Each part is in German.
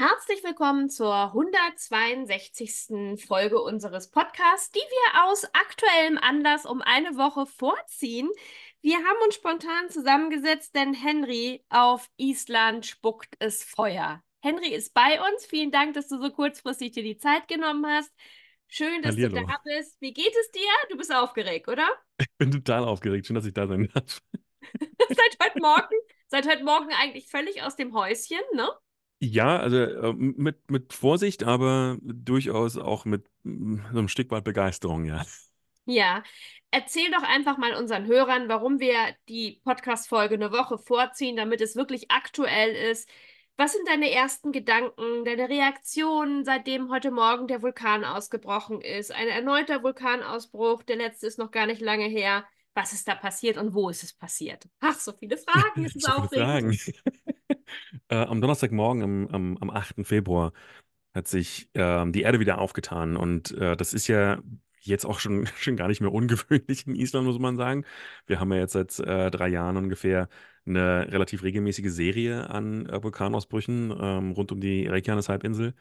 Herzlich willkommen zur 162. Folge unseres Podcasts, die wir aus aktuellem Anlass um eine Woche vorziehen. Wir haben uns spontan zusammengesetzt, denn Henry auf Island spuckt es Feuer. Henry ist bei uns. Vielen Dank, dass du so kurzfristig dir die Zeit genommen hast. Schön, dass Hallihallo. du da bist. Wie geht es dir? Du bist aufgeregt, oder? Ich bin total aufgeregt. Schön, dass ich da sein darf. seit heute Morgen, seit heute Morgen eigentlich völlig aus dem Häuschen, ne? Ja, also äh, mit, mit Vorsicht, aber durchaus auch mit mm, so einem Stück weit Begeisterung, ja. Ja, erzähl doch einfach mal unseren Hörern, warum wir die Podcast-Folge eine Woche vorziehen, damit es wirklich aktuell ist. Was sind deine ersten Gedanken, deine Reaktionen, seitdem heute Morgen der Vulkan ausgebrochen ist? Ein erneuter Vulkanausbruch, der letzte ist noch gar nicht lange her. Was ist da passiert und wo ist es passiert? Ach, so viele Fragen, es ist so aufregend. äh, am Donnerstagmorgen, am, am, am 8. Februar, hat sich äh, die Erde wieder aufgetan. Und äh, das ist ja jetzt auch schon, schon gar nicht mehr ungewöhnlich in Island, muss man sagen. Wir haben ja jetzt seit äh, drei Jahren ungefähr eine relativ regelmäßige Serie an äh, Vulkanausbrüchen ähm, rund um die Reykjanes-Halbinsel.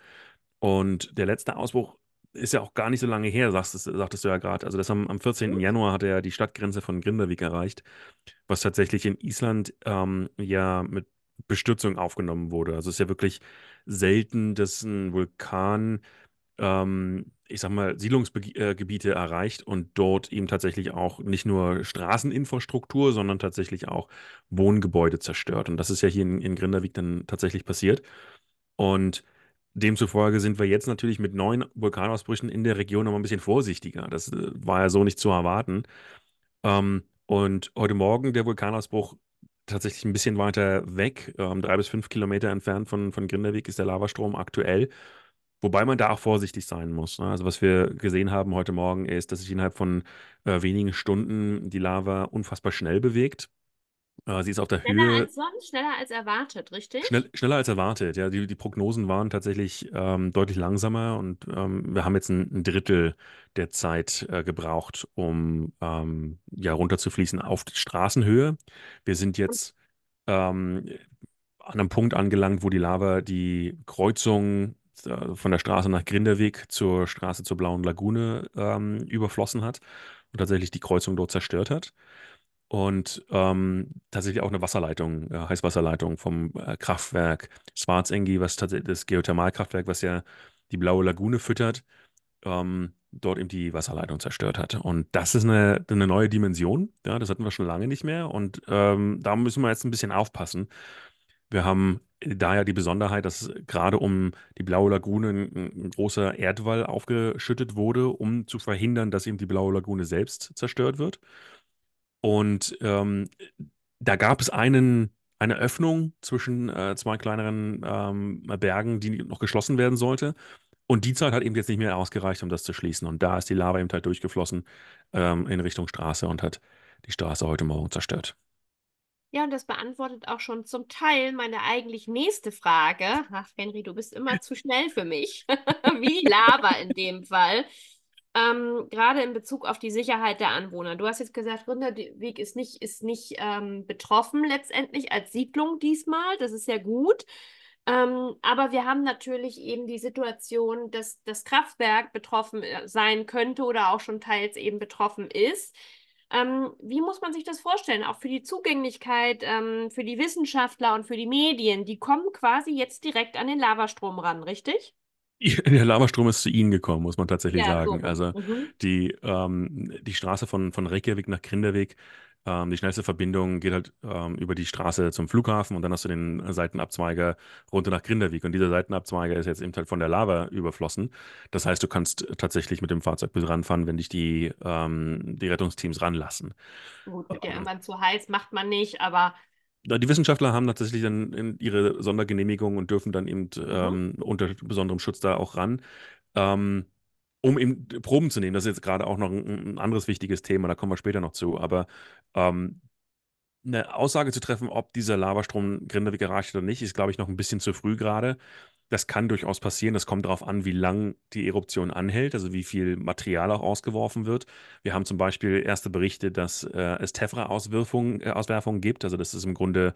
Und der letzte Ausbruch ist ja auch gar nicht so lange her, sagst, sagtest du ja gerade. Also das am, am 14. Mhm. Januar hat er die Stadtgrenze von Grindavik erreicht, was tatsächlich in Island ähm, ja mit Bestürzung aufgenommen wurde. Also es ist ja wirklich selten, dass ein Vulkan, ähm, ich sag mal, Siedlungsgebiete erreicht und dort eben tatsächlich auch nicht nur Straßeninfrastruktur, sondern tatsächlich auch Wohngebäude zerstört. Und das ist ja hier in, in Grindavik dann tatsächlich passiert. Und demzufolge sind wir jetzt natürlich mit neuen Vulkanausbrüchen in der Region noch mal ein bisschen vorsichtiger. Das äh, war ja so nicht zu erwarten. Ähm, und heute Morgen der Vulkanausbruch tatsächlich ein bisschen weiter weg, ähm, drei bis fünf Kilometer entfernt von, von Grindavik ist der Lavastrom aktuell. Wobei man da auch vorsichtig sein muss. Ne? Also was wir gesehen haben heute Morgen ist, dass sich innerhalb von äh, wenigen Stunden die Lava unfassbar schnell bewegt. Äh, sie ist auf der schneller Höhe. Als sonst, schneller als erwartet, richtig? Schnell, schneller als erwartet, ja. Die, die Prognosen waren tatsächlich ähm, deutlich langsamer und ähm, wir haben jetzt ein, ein Drittel der Zeit äh, gebraucht, um ähm, ja, runterzufließen auf die Straßenhöhe. Wir sind jetzt ähm, an einem Punkt angelangt, wo die Lava die Kreuzung äh, von der Straße nach Grinderweg zur Straße zur Blauen Lagune ähm, überflossen hat und tatsächlich die Kreuzung dort zerstört hat und ähm, tatsächlich auch eine Wasserleitung, äh, Heißwasserleitung vom äh, Kraftwerk Schwarzengi, was tatsächlich das Geothermalkraftwerk, was ja die blaue Lagune füttert, ähm, dort eben die Wasserleitung zerstört hat. Und das ist eine, eine neue Dimension. Ja, das hatten wir schon lange nicht mehr. Und ähm, da müssen wir jetzt ein bisschen aufpassen. Wir haben daher die Besonderheit, dass gerade um die blaue Lagune ein großer Erdwall aufgeschüttet wurde, um zu verhindern, dass eben die blaue Lagune selbst zerstört wird. Und ähm, da gab es einen, eine Öffnung zwischen äh, zwei kleineren ähm, Bergen, die noch geschlossen werden sollte. Und die Zeit hat eben jetzt nicht mehr ausgereicht, um das zu schließen. Und da ist die Lava eben halt durchgeflossen ähm, in Richtung Straße und hat die Straße heute Morgen zerstört. Ja, und das beantwortet auch schon zum Teil meine eigentlich nächste Frage. Ach, Henry, du bist immer zu schnell für mich. Wie Lava in dem Fall ähm, gerade in Bezug auf die Sicherheit der Anwohner. Du hast jetzt gesagt, Rinderweg ist nicht, ist nicht ähm, betroffen letztendlich als Siedlung diesmal. Das ist ja gut. Ähm, aber wir haben natürlich eben die Situation, dass das Kraftwerk betroffen äh, sein könnte oder auch schon teils eben betroffen ist. Ähm, wie muss man sich das vorstellen? Auch für die Zugänglichkeit, ähm, für die Wissenschaftler und für die Medien, die kommen quasi jetzt direkt an den Lavastrom ran, richtig? Der Lavastrom ist zu ihnen gekommen, muss man tatsächlich ja, sagen. So. Also mhm. die, ähm, die Straße von, von Reykjavik nach Grinderweg, ähm, die schnellste Verbindung geht halt ähm, über die Straße zum Flughafen und dann hast du den Seitenabzweiger runter nach Grinderweg. Und dieser Seitenabzweiger ist jetzt eben halt von der Lava überflossen. Das heißt, du kannst tatsächlich mit dem Fahrzeug bis ranfahren, wenn dich die, ähm, die Rettungsteams ranlassen. Gut, wird ja irgendwann zu heiß, macht man nicht, aber die Wissenschaftler haben tatsächlich dann ihre Sondergenehmigung und dürfen dann eben mhm. ähm, unter besonderem Schutz da auch ran. Ähm, um eben Proben zu nehmen. Das ist jetzt gerade auch noch ein, ein anderes wichtiges Thema, da kommen wir später noch zu. Aber ähm, eine Aussage zu treffen, ob dieser Lavastrom Grindavik erreicht oder nicht, ist, glaube ich, noch ein bisschen zu früh gerade. Das kann durchaus passieren. Das kommt darauf an, wie lang die Eruption anhält, also wie viel Material auch ausgeworfen wird. Wir haben zum Beispiel erste Berichte, dass äh, es Tephra-Auswirfungen äh, gibt. Also das ist im Grunde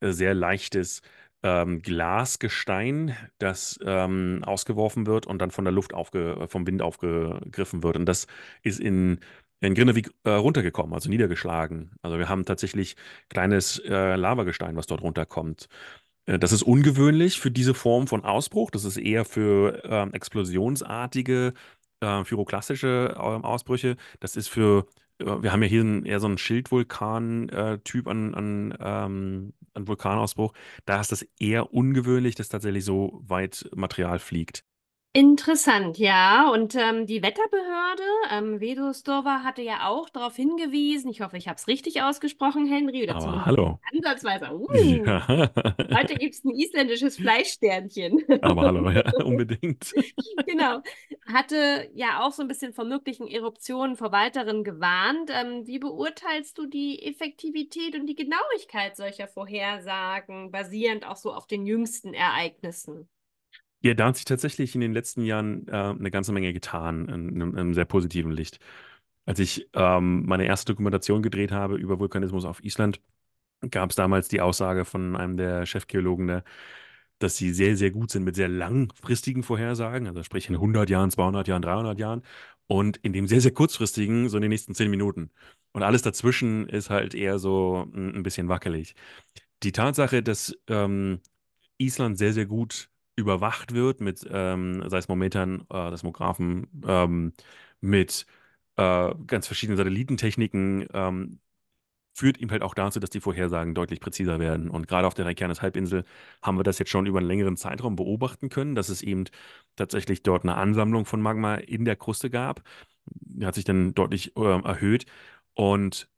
äh, sehr leichtes ähm, Glasgestein, das ähm, ausgeworfen wird und dann von der Luft aufge vom Wind aufgegriffen wird. Und das ist in in Grindavik äh, runtergekommen, also niedergeschlagen. Also wir haben tatsächlich kleines äh, Lavagestein, was dort runterkommt. Äh, das ist ungewöhnlich für diese Form von Ausbruch. Das ist eher für ähm, explosionsartige, äh, pyroklastische ähm, Ausbrüche. Das ist für, äh, wir haben ja hier ein, eher so einen Schildvulkan-Typ an, an, ähm, an Vulkanausbruch. Da ist das eher ungewöhnlich, dass tatsächlich so weit Material fliegt. Interessant, ja. Und ähm, die Wetterbehörde, ähm, Vedosdova, hatte ja auch darauf hingewiesen, ich hoffe, ich habe es richtig ausgesprochen, Henry, oder Aber hallo. ansatzweise. Uh, Ja. heute gibt es ein isländisches Fleischsternchen. Aber hallo, ja, unbedingt. Genau. Hatte ja auch so ein bisschen vor möglichen Eruptionen vor weiteren gewarnt. Ähm, wie beurteilst du die Effektivität und die Genauigkeit solcher Vorhersagen, basierend auch so auf den jüngsten Ereignissen? Ja, da hat sich tatsächlich in den letzten Jahren äh, eine ganze Menge getan, in, in einem sehr positiven Licht. Als ich ähm, meine erste Dokumentation gedreht habe über Vulkanismus auf Island, gab es damals die Aussage von einem der Chefgeologen, da, dass sie sehr, sehr gut sind mit sehr langfristigen Vorhersagen, also sprich in 100 Jahren, 200 Jahren, 300 Jahren und in dem sehr, sehr kurzfristigen, so in den nächsten 10 Minuten. Und alles dazwischen ist halt eher so ein, ein bisschen wackelig. Die Tatsache, dass ähm, Island sehr, sehr gut überwacht wird mit ähm, Seismometern, äh, Seismographen, ähm, mit äh, ganz verschiedenen Satellitentechniken, ähm, führt ihm halt auch dazu, dass die Vorhersagen deutlich präziser werden. Und gerade auf der Reykjanes-Halbinsel haben wir das jetzt schon über einen längeren Zeitraum beobachten können, dass es eben tatsächlich dort eine Ansammlung von Magma in der Kruste gab. Die hat sich dann deutlich äh, erhöht. Und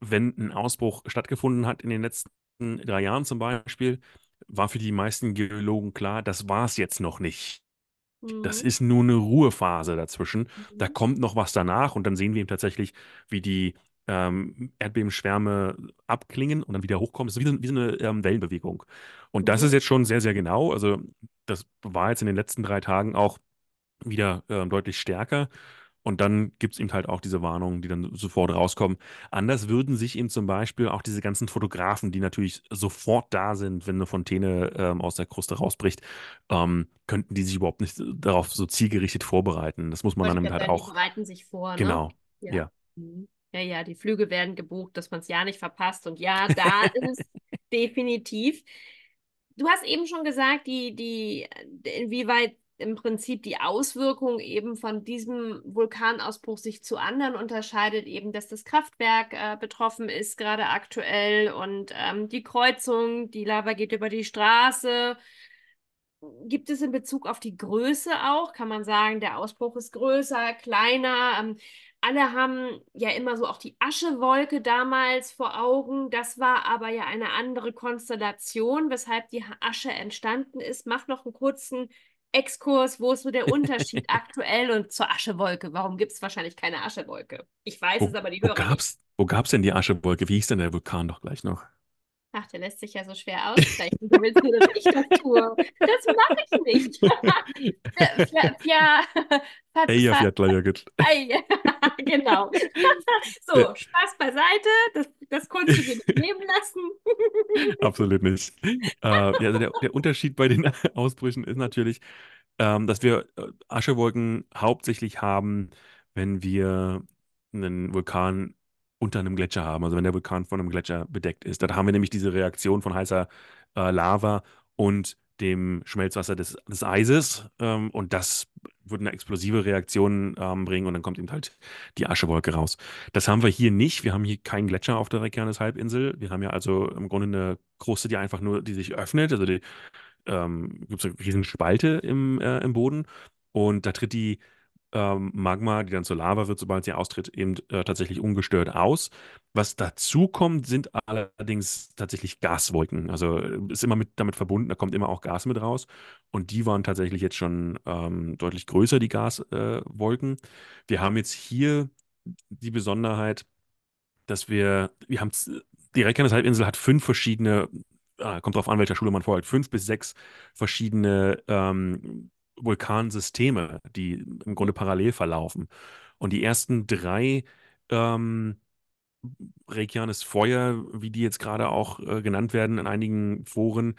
wenn ein Ausbruch stattgefunden hat in den letzten drei Jahren zum Beispiel, war für die meisten Geologen klar, das war es jetzt noch nicht. Das Mhm. ist nur eine Ruhephase dazwischen. Da Mhm. kommt noch was danach und dann sehen wir eben tatsächlich, wie die ähm, Erdbebenschwärme abklingen und dann wieder hochkommen. Es ist wie so, wie so eine ähm, Wellenbewegung. Und das ist Mhm. jetzt schon sehr, sehr genau. Also das war jetzt in den letzten drei Tagen auch wieder ähm, deutlich stärker. Und dann gibt es eben halt auch diese Warnungen, die dann sofort rauskommen. Anders würden sich eben zum Beispiel auch diese ganzen Fotografen, die natürlich sofort da sind, wenn eine Fontäne ähm, aus der Kruste rausbricht, ähm, könnten die sich überhaupt nicht darauf so zielgerichtet vorbereiten. Das muss man dann eben gerade halt sagen, die auch, bereiten sich vor, ne? genau, Ja. ja. Mhm. Ja, ja, die Flüge werden gebucht, dass man es ja nicht verpasst. Und ja, da ist es definitiv. Du hast eben schon gesagt, die, die, inwieweit im Prinzip die Auswirkung eben von diesem Vulkanausbruch sich zu anderen unterscheidet, eben, dass das Kraftwerk äh, betroffen ist, gerade aktuell, und ähm, die Kreuzung, die Lava geht über die Straße. Gibt es in Bezug auf die Größe auch? Kann man sagen, der Ausbruch ist größer, kleiner? Ähm, alle haben ja immer so auch die Aschewolke damals vor Augen. Das war aber ja eine andere Konstellation, weshalb die Asche entstanden ist. Mach noch einen kurzen Exkurs. Wo ist so der Unterschied aktuell und zur Aschewolke? Warum gibt es wahrscheinlich keine Aschewolke? Ich weiß es, Wo, aber die wo Hörer nicht. gab's, wo gab's denn die Aschewolke? Wie hieß denn der Vulkan doch gleich noch? Ach, der lässt sich ja so schwer aussprechen. Du willst nur, dass ich das tue. Das mache ich nicht. Fja, Fja, Fat, Eyjafjallajökull. Ei, genau. So, Ja, Spaß beiseite. Das, das konntest du dir nicht nehmen lassen. absolut nicht. Äh, ja, also der, der Unterschied bei den Ausbrüchen ist natürlich, ähm, dass wir äh, Aschewolken hauptsächlich haben, wenn wir einen Vulkan unter einem Gletscher haben, also wenn der Vulkan von einem Gletscher bedeckt ist. Da haben wir nämlich diese Reaktion von heißer äh, Lava und dem Schmelzwasser des, des Eises ähm, und das wird eine explosive Reaktion ähm, bringen und dann kommt eben halt die Aschewolke raus. Das haben wir hier nicht. Wir haben hier keinen Gletscher auf der Reykjanes-Halbinsel. Wir haben ja also im Grunde eine Kruste, die einfach nur, die sich öffnet. Also ähm, gibt es eine riesen Spalte im, äh, im Boden und da tritt die ähm, Magma, die dann zur Lava wird, sobald sie austritt, eben äh, tatsächlich ungestört aus. Was dazu kommt, sind allerdings tatsächlich Gaswolken. Also äh, ist immer mit, damit verbunden, da kommt immer auch Gas mit raus. Und die waren tatsächlich jetzt schon ähm, deutlich größer, die Gaswolken. Äh, wir haben jetzt hier die Besonderheit, dass wir, wir haben die Reykjanes-Halbinsel hat fünf verschiedene, ah, kommt drauf an, welcher Schule man folgt, fünf bis sechs verschiedene ähm, Vulkansysteme, die im Grunde parallel verlaufen. Und die ersten drei ähm, Reykjanes Feuer, wie die jetzt gerade auch äh, genannt werden in einigen Foren,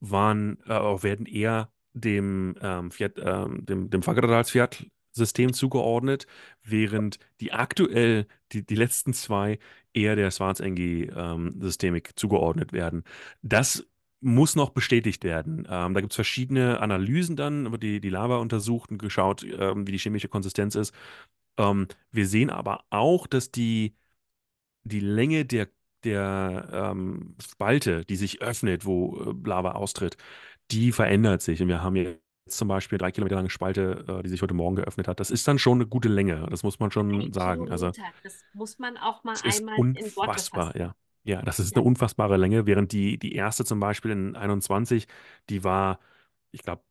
waren, äh, werden eher dem, ähm, Fiat, äh, dem, dem Fagradalsfjall-System zugeordnet, während die aktuell, die, die letzten zwei, eher der Schwarzengi-Systemik ähm, zugeordnet werden. Das muss noch bestätigt werden. Ähm, da gibt es verschiedene Analysen dann, über die, die Lava untersucht und geschaut, ähm, wie die chemische Konsistenz ist. Ähm, wir sehen aber auch, dass die, die Länge der, der ähm, Spalte, die sich öffnet, wo äh, Lava austritt, die verändert sich. Und wir haben jetzt zum Beispiel drei Kilometer lange Spalte, äh, die sich heute Morgen geöffnet hat. Das ist dann schon eine gute Länge, das muss man schon sagen. Also, das muss man auch mal einmal in Worte fassen. ja. Ja, das ist eine unfassbare Länge, während die, die erste zum Beispiel in 21, die war, ich glaube,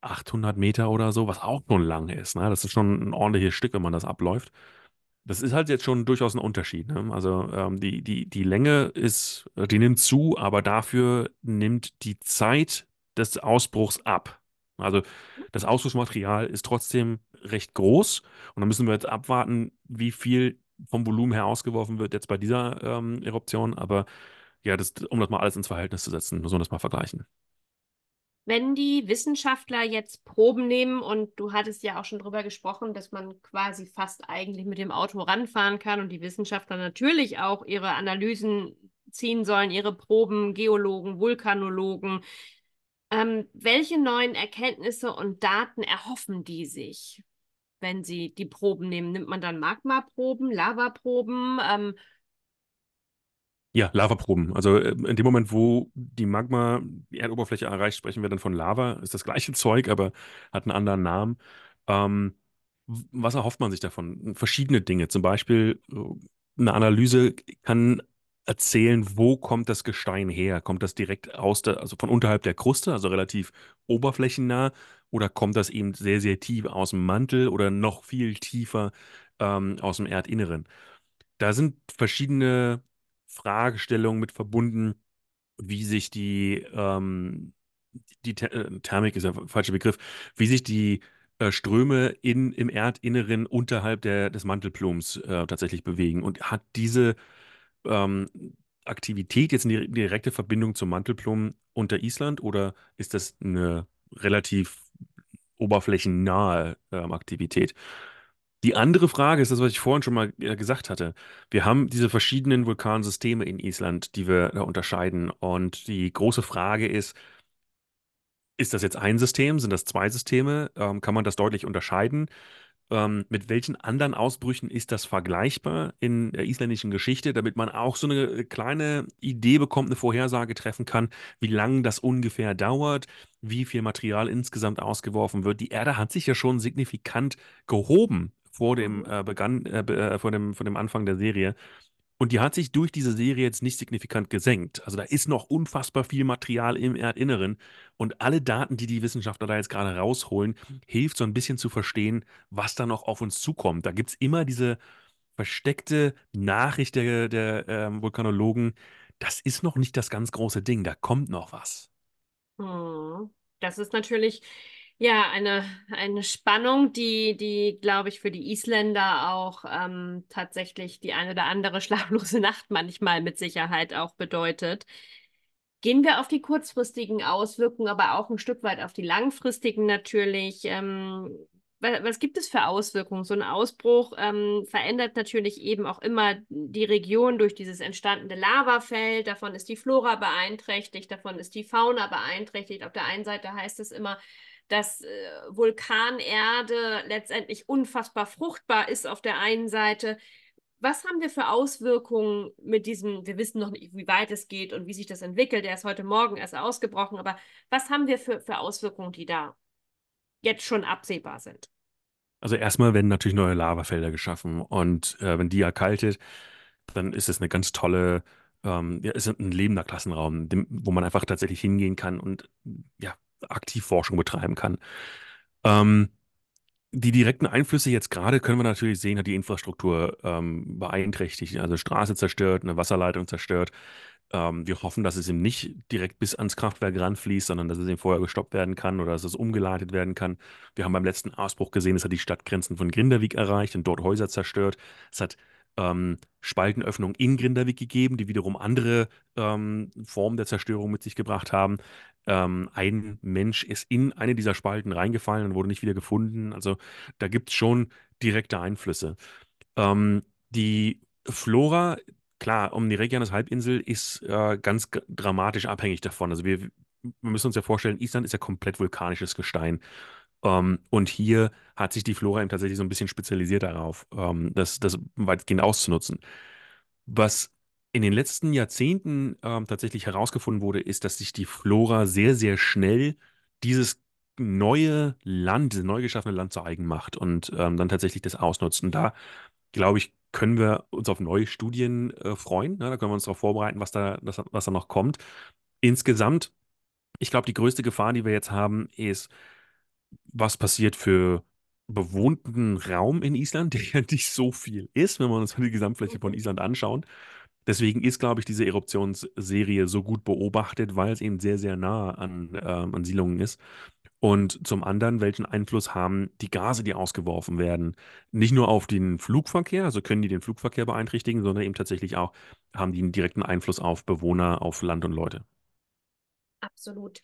800 Meter oder so, was auch schon lang ist. Ne? Das ist schon ein ordentliches Stück, wenn man das abläuft. Das ist halt jetzt schon durchaus ein Unterschied. Ne? Also ähm, die, die, die Länge ist, die nimmt zu, aber dafür nimmt die Zeit des Ausbruchs ab. Also das Ausbruchsmaterial ist trotzdem recht groß und dann müssen wir jetzt abwarten, wie viel vom Volumen her ausgeworfen wird jetzt bei dieser ähm, Eruption. Aber ja, das, um das mal alles ins Verhältnis zu setzen, müssen wir das mal vergleichen. Wenn die Wissenschaftler jetzt Proben nehmen und du hattest ja auch schon drüber gesprochen, dass man quasi fast eigentlich mit dem Auto ranfahren kann und die Wissenschaftler natürlich auch ihre Analysen ziehen sollen, ihre Proben, Geologen, Vulkanologen. Ähm, welche neuen Erkenntnisse und Daten erhoffen die sich, wenn sie die Proben nehmen? Nimmt man dann Magmaproben, Lavaproben? Ähm, Ja, Lavaproben. Also äh, in dem Moment, wo die Magma die Erdoberfläche erreicht, sprechen wir dann von Lava. Ist das gleiche Zeug, aber hat einen anderen Namen. Ähm, was erhofft man sich davon? Verschiedene Dinge. Zum Beispiel äh, eine Analyse kann erzählen, wo kommt das Gestein her? Kommt das direkt aus der, also von unterhalb der Kruste, also relativ oberflächennah, oder kommt das eben sehr, sehr tief aus dem Mantel oder noch viel tiefer ähm, aus dem Erdinneren? Da sind verschiedene Fragestellungen mit verbunden, wie sich die, ähm, die Ther äh, Thermik ist ja der falsche Begriff, wie sich die äh, Ströme in, im Erdinneren unterhalb der, des Mantelplums äh, tatsächlich bewegen. Und hat diese ähm, Aktivität jetzt eine direkte Verbindung zum Mantelplum unter Island oder ist das eine relativ oberflächennahe ähm, Aktivität? Die andere Frage ist das, was ich vorhin schon mal äh, gesagt hatte. Wir haben diese verschiedenen Vulkansysteme in Island, die wir da unterscheiden. Und die große Frage ist, ist das jetzt ein System? Sind das zwei Systeme? Ähm, kann man das deutlich unterscheiden? Ähm, mit welchen anderen Ausbrüchen ist das vergleichbar in der isländischen Geschichte, damit man auch so eine kleine Idee bekommt, eine Vorhersage treffen kann, wie lange das ungefähr dauert, wie viel Material insgesamt ausgeworfen wird. Die Erde hat sich ja schon signifikant gehoben vor dem, äh, Begann, äh, äh, vor dem, vor dem Anfang der Serie. Und die hat sich durch diese Serie jetzt nicht signifikant gesenkt. Also da ist noch unfassbar viel Material im Erdinneren. Und alle Daten, die die Wissenschaftler da jetzt gerade rausholen, hilft so ein bisschen zu verstehen, was da noch auf uns zukommt. Da gibt es immer diese versteckte Nachricht der, der ähm, Vulkanologen. Das ist noch nicht das ganz große Ding. Da kommt noch was. Hm. Das ist natürlich ja eine, eine Spannung, die, die, glaube ich, für die Isländer auch ähm, tatsächlich die eine oder andere schlaflose Nacht manchmal mit Sicherheit auch bedeutet. Gehen wir auf die kurzfristigen Auswirkungen, aber auch ein Stück weit auf die langfristigen natürlich. Ähm, wa- was gibt es für Auswirkungen? So ein Ausbruch ähm, verändert natürlich eben auch immer die Region durch dieses entstandene Lavafeld. Davon ist die Flora beeinträchtigt, davon ist die Fauna beeinträchtigt. Auf der einen Seite heißt es immer, dass äh, Vulkanerde letztendlich unfassbar fruchtbar ist auf der einen Seite. Was haben wir für Auswirkungen mit diesem, wir wissen noch nicht, wie weit es geht und wie sich das entwickelt, der ist heute Morgen erst ausgebrochen, aber was haben wir für, für Auswirkungen, die da jetzt schon absehbar sind? Also erstmal werden natürlich neue Lavafelder geschaffen und äh, wenn die erkaltet, dann ist es eine ganz tolle, ähm, ja, ist ein lebender Klassenraum, dem, wo man einfach tatsächlich hingehen kann und ja, aktiv Forschung betreiben kann. Ähm, die direkten Einflüsse jetzt gerade können wir natürlich sehen, hat die Infrastruktur ähm, beeinträchtigt. Also Straße zerstört, eine Wasserleitung zerstört. Ähm, wir hoffen, dass es ihm nicht direkt bis ans Kraftwerk ranfließt, sondern dass es ihm vorher gestoppt werden kann oder dass es umgeleitet werden kann. Wir haben beim letzten Ausbruch gesehen, es hat die Stadtgrenzen von Grindavik erreicht und dort Häuser zerstört. Es hat ähm, Spaltenöffnungen in Grindavik gegeben, die wiederum andere ähm, Formen der Zerstörung mit sich gebracht haben. Ähm, ein Mensch ist in eine dieser Spalten reingefallen und wurde nicht wieder gefunden. Also da gibt es schon direkte Einflüsse. Ähm, die Flora, klar, um die Reykjanes-Halbinsel ist äh, ganz dramatisch abhängig davon. Also wir, wir müssen uns ja vorstellen, Island ist ja komplett vulkanisches Gestein. Ähm, und hier hat sich die Flora eben tatsächlich so ein bisschen spezialisiert darauf, ähm, das, das weitgehend auszunutzen. Was in den letzten Jahrzehnten ähm, tatsächlich herausgefunden wurde, ist, dass sich die Flora sehr, sehr schnell dieses neue Land, dieses neu geschaffene Land zu eigen macht und ähm, dann tatsächlich das ausnutzt. Und da, glaube ich, können wir uns auf neue Studien äh, freuen. Ne? Da können wir uns darauf vorbereiten, was da, das, was da noch kommt. Insgesamt, ich glaube, die größte Gefahr, die wir jetzt haben, ist, was passiert für bewohnten Raum in Island, der ja nicht so viel ist, wenn wir uns die Gesamtfläche von Island anschauen. Deswegen ist, glaube ich, diese Eruptionsserie so gut beobachtet, weil es eben sehr, sehr nah an, ähm, an Siedlungen ist. Und zum anderen, welchen Einfluss haben die Gase, die ausgeworfen werden? Nicht nur auf den Flugverkehr, also können die den Flugverkehr beeinträchtigen, sondern eben tatsächlich auch haben die einen direkten Einfluss auf Bewohner, auf Land und Leute. Absolut.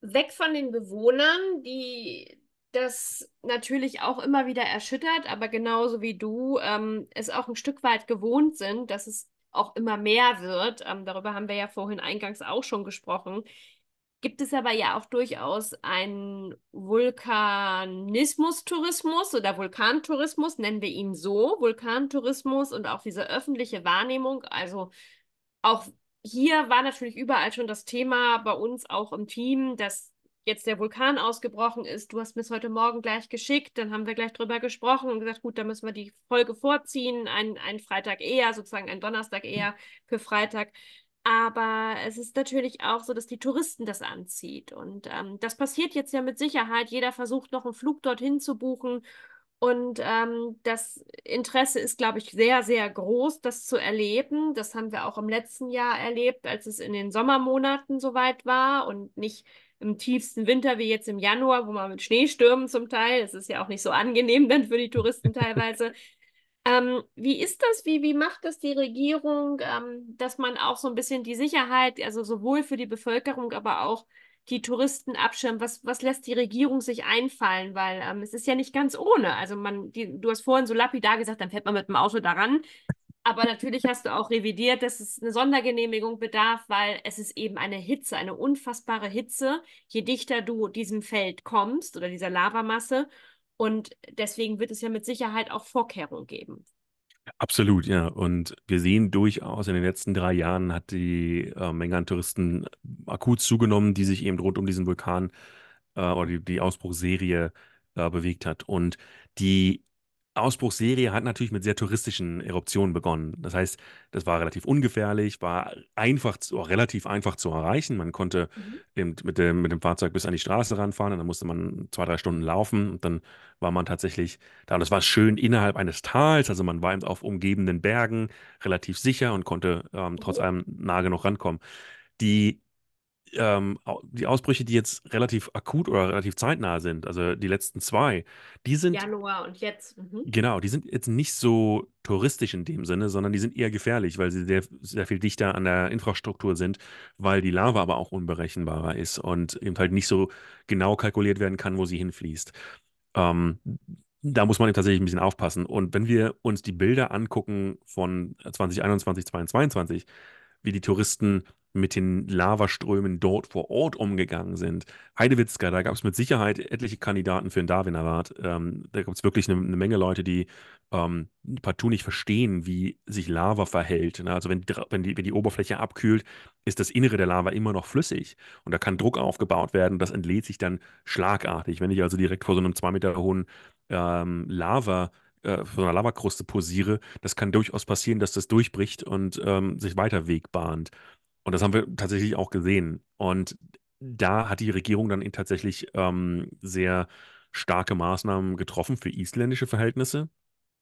Weg von den Bewohnern, die das natürlich auch immer wieder erschüttert, aber genauso wie du ähm, es auch ein Stück weit gewohnt sind, dass es auch immer mehr wird. Ähm, darüber haben wir ja vorhin eingangs auch schon gesprochen. Gibt es aber ja auch durchaus einen Vulkanismus-Tourismus oder Vulkantourismus, nennen wir ihn so, Vulkantourismus und auch diese öffentliche Wahrnehmung. Also auch hier war natürlich überall schon das Thema bei uns auch im Team, dass jetzt der Vulkan ausgebrochen ist. Du hast mir es heute Morgen gleich geschickt, dann haben wir gleich drüber gesprochen und gesagt, gut, da müssen wir die Folge vorziehen, einen, einen Freitag eher, sozusagen einen Donnerstag eher für Freitag. Aber es ist natürlich auch so, dass die Touristen das anzieht. Und ähm, das passiert jetzt ja mit Sicherheit. Jeder versucht noch einen Flug dorthin zu buchen. Und ähm, das Interesse ist, glaube ich, sehr, sehr groß, das zu erleben. Das haben wir auch im letzten Jahr erlebt, als es in den Sommermonaten soweit war und nicht im tiefsten Winter wie jetzt im Januar, wo man mit Schneestürmen zum Teil, das ist ja auch nicht so angenehm dann für die Touristen teilweise. Ähm, wie ist das? Wie, wie macht das die Regierung, ähm, dass man auch so ein bisschen die Sicherheit, also sowohl für die Bevölkerung, aber auch die Touristen abschirmt? Was, was lässt die Regierung sich einfallen? Weil ähm, es ist ja nicht ganz ohne. Also man, die, du hast vorhin so lapidar gesagt, dann fährt man mit dem Auto daran. Aber natürlich hast du auch revidiert, dass es eine Sondergenehmigung bedarf, weil es ist eben eine Hitze, eine unfassbare Hitze, je dichter du diesem Feld kommst oder dieser Lavamasse. Und deswegen wird es ja mit Sicherheit auch Vorkehrungen geben. Absolut, ja. Und wir sehen durchaus, in den letzten drei Jahren hat die äh, Menge an Touristen akut zugenommen, die sich eben rund um diesen Vulkan äh, oder die, die Ausbruchsserie äh, bewegt hat. Und die Ausbruchsserie hat natürlich mit sehr touristischen Eruptionen begonnen. Das heißt, das war relativ ungefährlich, war einfach, zu, relativ einfach zu erreichen. Man konnte mhm. mit dem, mit dem Fahrzeug bis an die Straße ranfahren und dann musste man zwei, drei Stunden laufen und dann war man tatsächlich da. Und das war schön innerhalb eines Tals, also man war eben auf umgebenden Bergen relativ sicher und konnte ähm, trotz allem nah genug rankommen. Die ähm, die Ausbrüche, die jetzt relativ akut oder relativ zeitnah sind, also die letzten zwei, die sind. Januar und jetzt. Mhm. Genau, die sind jetzt nicht so touristisch in dem Sinne, sondern die sind eher gefährlich, weil sie sehr, sehr viel dichter an der Infrastruktur sind, weil die Lava aber auch unberechenbarer ist und eben halt nicht so genau kalkuliert werden kann, wo sie hinfließt. Ähm, da muss man tatsächlich ein bisschen aufpassen. Und wenn wir uns die Bilder angucken von 2021, 2022, wie die Touristen mit den Lavaströmen dort vor Ort umgegangen sind. Heidewitzka, da gab es mit Sicherheit etliche Kandidaten für den Darwin-Award. Ähm, da gibt es wirklich eine, eine, Menge Leute, die ähm, partout nicht verstehen, wie sich Lava verhält. Ne? Also wenn die, wenn, die, wenn die Oberfläche abkühlt, ist das Innere der Lava immer noch flüssig. Und da kann Druck aufgebaut werden. Das entlädt sich dann schlagartig. Wenn ich also direkt vor so einem zwei Meter hohen ähm, Lava, äh, von einer Lavakruste posiere, das kann durchaus passieren, dass das durchbricht und ähm, sich weiter Weg bahnt. Und das haben wir tatsächlich auch gesehen. Und da hat die Regierung dann tatsächlich ähm, sehr starke Maßnahmen getroffen für isländische Verhältnisse.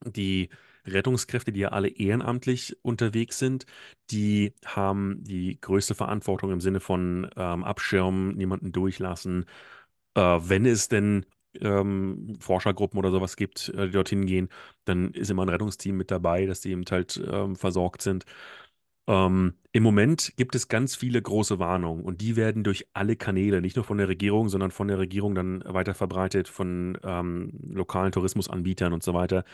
Die Rettungskräfte, die ja alle ehrenamtlich unterwegs sind, die haben die größte Verantwortung im Sinne von ähm, Abschirmen, niemanden durchlassen. Äh, wenn es denn ähm, Forschergruppen oder sowas gibt, äh, die dorthin gehen, dann ist immer ein Rettungsteam mit dabei, dass die eben halt ähm, versorgt sind. Ähm, im Moment gibt es ganz viele große Warnungen und die werden durch alle Kanäle, nicht nur von der Regierung, sondern von der Regierung dann weiter verbreitet, von ähm, lokalen Tourismusanbietern und so weiter,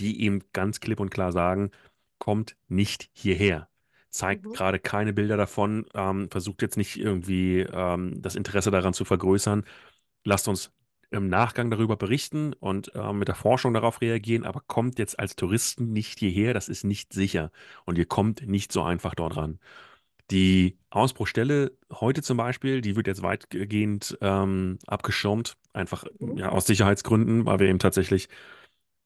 die eben ganz klipp und klar sagen, kommt nicht hierher. Zeigt Mhm. gerade keine Bilder davon, ähm, versucht jetzt nicht irgendwie ähm, das Interesse daran zu vergrößern. Lasst uns im Nachgang darüber berichten und äh, mit der Forschung darauf reagieren, aber kommt jetzt als Touristen nicht hierher, das ist nicht sicher und ihr kommt nicht so einfach dort ran. Die Ausbruchstelle heute zum Beispiel, die wird jetzt weitgehend ähm, abgeschirmt, einfach Mhm. ja, aus Sicherheitsgründen, weil wir eben tatsächlich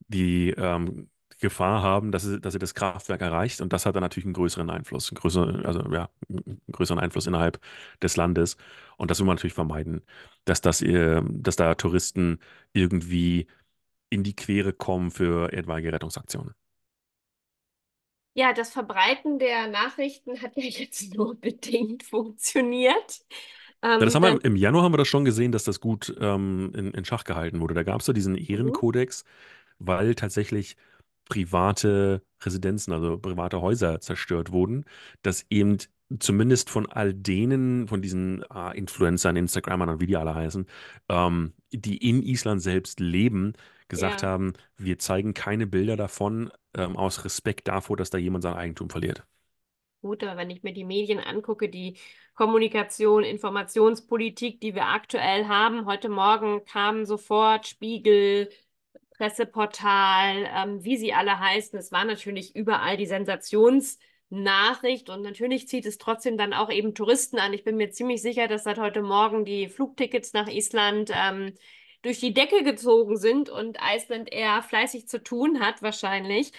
die ähm, Gefahr haben, dass sie, dass sie das Kraftwerk erreicht und das hat dann natürlich einen größeren Einfluss, einen größeren, also ja, einen größeren Einfluss innerhalb des Landes und das will man natürlich vermeiden, dass das, äh, dass da Touristen irgendwie in die Quere kommen für etwaige Rettungsaktionen. Ja, das Verbreiten der Nachrichten hat ja jetzt nur bedingt funktioniert. Ja, das Ähm, haben wir im Januar haben wir das schon gesehen, dass das gut ähm, in, in Schach gehalten wurde. Da gab es ja diesen Mhm. Ehrenkodex, weil tatsächlich private Residenzen, also private Häuser zerstört wurden, dass eben zumindest von all denen, von diesen ah, Influencern, Instagramern und wie die alle heißen, ähm, die in Island selbst leben, gesagt ja. haben, wir zeigen keine Bilder davon, ähm, aus Respekt davor, dass da jemand sein Eigentum verliert. Gut, aber wenn ich mir die Medien angucke, die Kommunikation, Informationspolitik, die wir aktuell haben, heute Morgen kam sofort Spiegel, Presseportal, ähm, wie sie alle heißen. Es war natürlich überall die Sensationsnachricht und natürlich zieht es trotzdem dann auch eben Touristen an. Ich bin mir ziemlich sicher, dass seit heute Morgen die Flugtickets nach Island ähm, durch die Decke gezogen sind und Iceland Air fleißig zu tun hat, wahrscheinlich.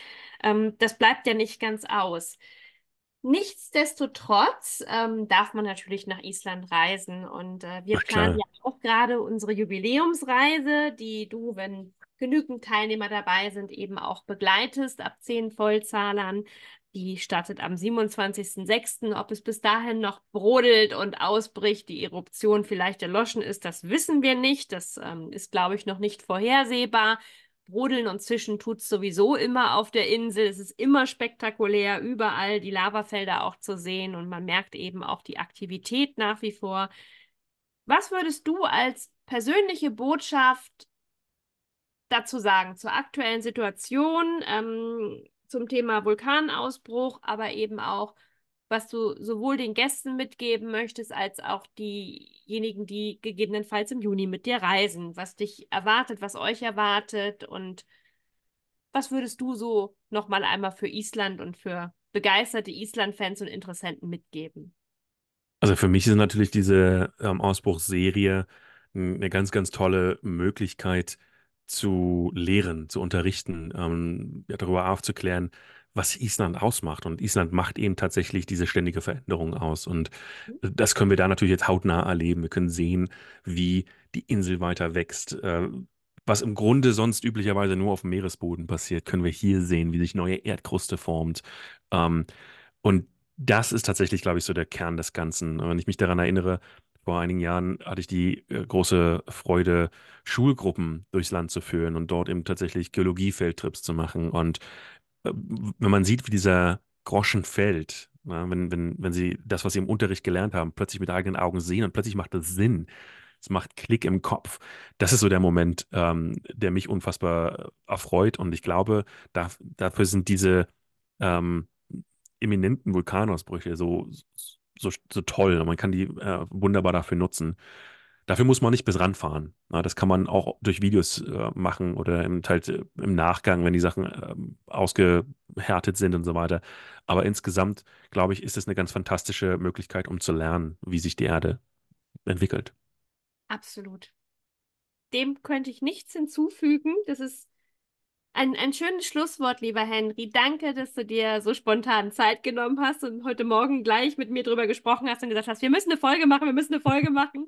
Ähm, das bleibt ja nicht ganz aus. Nichtsdestotrotz ähm, darf man natürlich nach Island reisen und äh, wir planen klar. ja auch gerade unsere Jubiläumsreise, die du, wenn genügend Teilnehmer dabei sind, eben auch begleitest ab zehn Vollzahlern. Die startet am 27.06. Ob es bis dahin noch brodelt und ausbricht, die Eruption vielleicht erloschen ist, das wissen wir nicht. Das ähm, ist, glaube ich, noch nicht vorhersehbar. Brodeln und Zischen tut es sowieso immer auf der Insel. Es ist immer spektakulär, überall die Lavafelder auch zu sehen und man merkt eben auch die Aktivität nach wie vor. Was würdest du als persönliche Botschaft dazu sagen, zur aktuellen Situation, ähm, zum Thema Vulkanausbruch, aber eben auch, was du sowohl den Gästen mitgeben möchtest, als auch diejenigen, die gegebenenfalls im Juni mit dir reisen, was dich erwartet, was euch erwartet und was würdest du so nochmal einmal für Island und für begeisterte Island-Fans und Interessenten mitgeben? Also für mich ist natürlich diese ähm, Ausbruchsserie eine ganz, ganz tolle Möglichkeit zu lehren, zu unterrichten, ähm, ja, darüber aufzuklären, was Island ausmacht. Und Island macht eben tatsächlich diese ständige Veränderung aus. Und das können wir da natürlich jetzt hautnah erleben. Wir können sehen, wie die Insel weiter wächst. Äh, was im Grunde sonst üblicherweise nur auf dem Meeresboden passiert, können wir hier sehen, wie sich neue Erdkruste formt. Ähm, und das ist tatsächlich, glaube ich, so der Kern des Ganzen. Wenn ich mich daran erinnere, vor einigen Jahren hatte ich die äh, große Freude, Schulgruppen durchs Land zu führen und dort eben tatsächlich Geologiefeldtrips zu machen. Und äh, wenn man sieht, wie dieser Groschen fällt, na, wenn, wenn, wenn sie das, was sie im Unterricht gelernt haben, plötzlich mit eigenen Augen sehen und plötzlich macht das Sinn. Es macht Klick im Kopf. Das ist so der Moment, ähm, der mich unfassbar erfreut. Und ich glaube, da, dafür sind diese ähm, eminenten Vulkanausbrüche so, so, so toll. Und man kann die äh, wunderbar dafür nutzen. Dafür muss man nicht bis ranfahren. Na, das kann man auch durch Videos äh, machen oder im, halt, äh, im Nachgang, wenn die Sachen ähm, ausgehärtet sind und so weiter. Aber insgesamt, glaube ich, ist es eine ganz fantastische Möglichkeit, um zu lernen, wie sich die Erde entwickelt. Absolut. dem könnte ich nichts hinzufügen. Das ist ein, ein schönes Schlusswort, lieber Henry. Danke, dass du dir so spontan Zeit genommen hast und heute Morgen gleich mit mir drüber gesprochen hast und gesagt hast, wir müssen eine Folge machen, wir müssen eine Folge machen.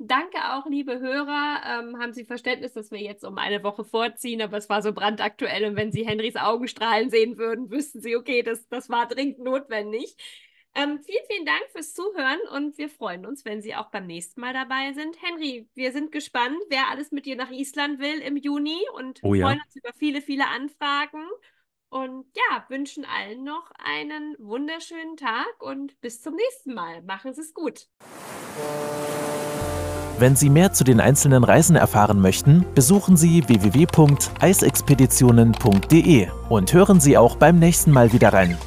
Danke auch, liebe Hörer. Ähm, haben Sie Verständnis, dass wir jetzt um eine Woche vorziehen, aber es war so brandaktuell und wenn Sie Henrys Augenstrahlen sehen würden, wüssten Sie, okay, das, das war dringend notwendig. Ähm, vielen, vielen Dank fürs Zuhören und wir freuen uns, wenn Sie auch beim nächsten Mal dabei sind. Henry, wir sind gespannt, wer alles mit dir nach Island will im Juni und Oh ja. freuen uns über viele, viele Anfragen. Und ja, wünschen allen noch einen wunderschönen Tag und bis zum nächsten Mal. Machen Sie es gut. Wenn Sie mehr zu den einzelnen Reisen erfahren möchten, besuchen Sie www.eisexpeditionen.de und hören Sie auch beim nächsten Mal wieder rein.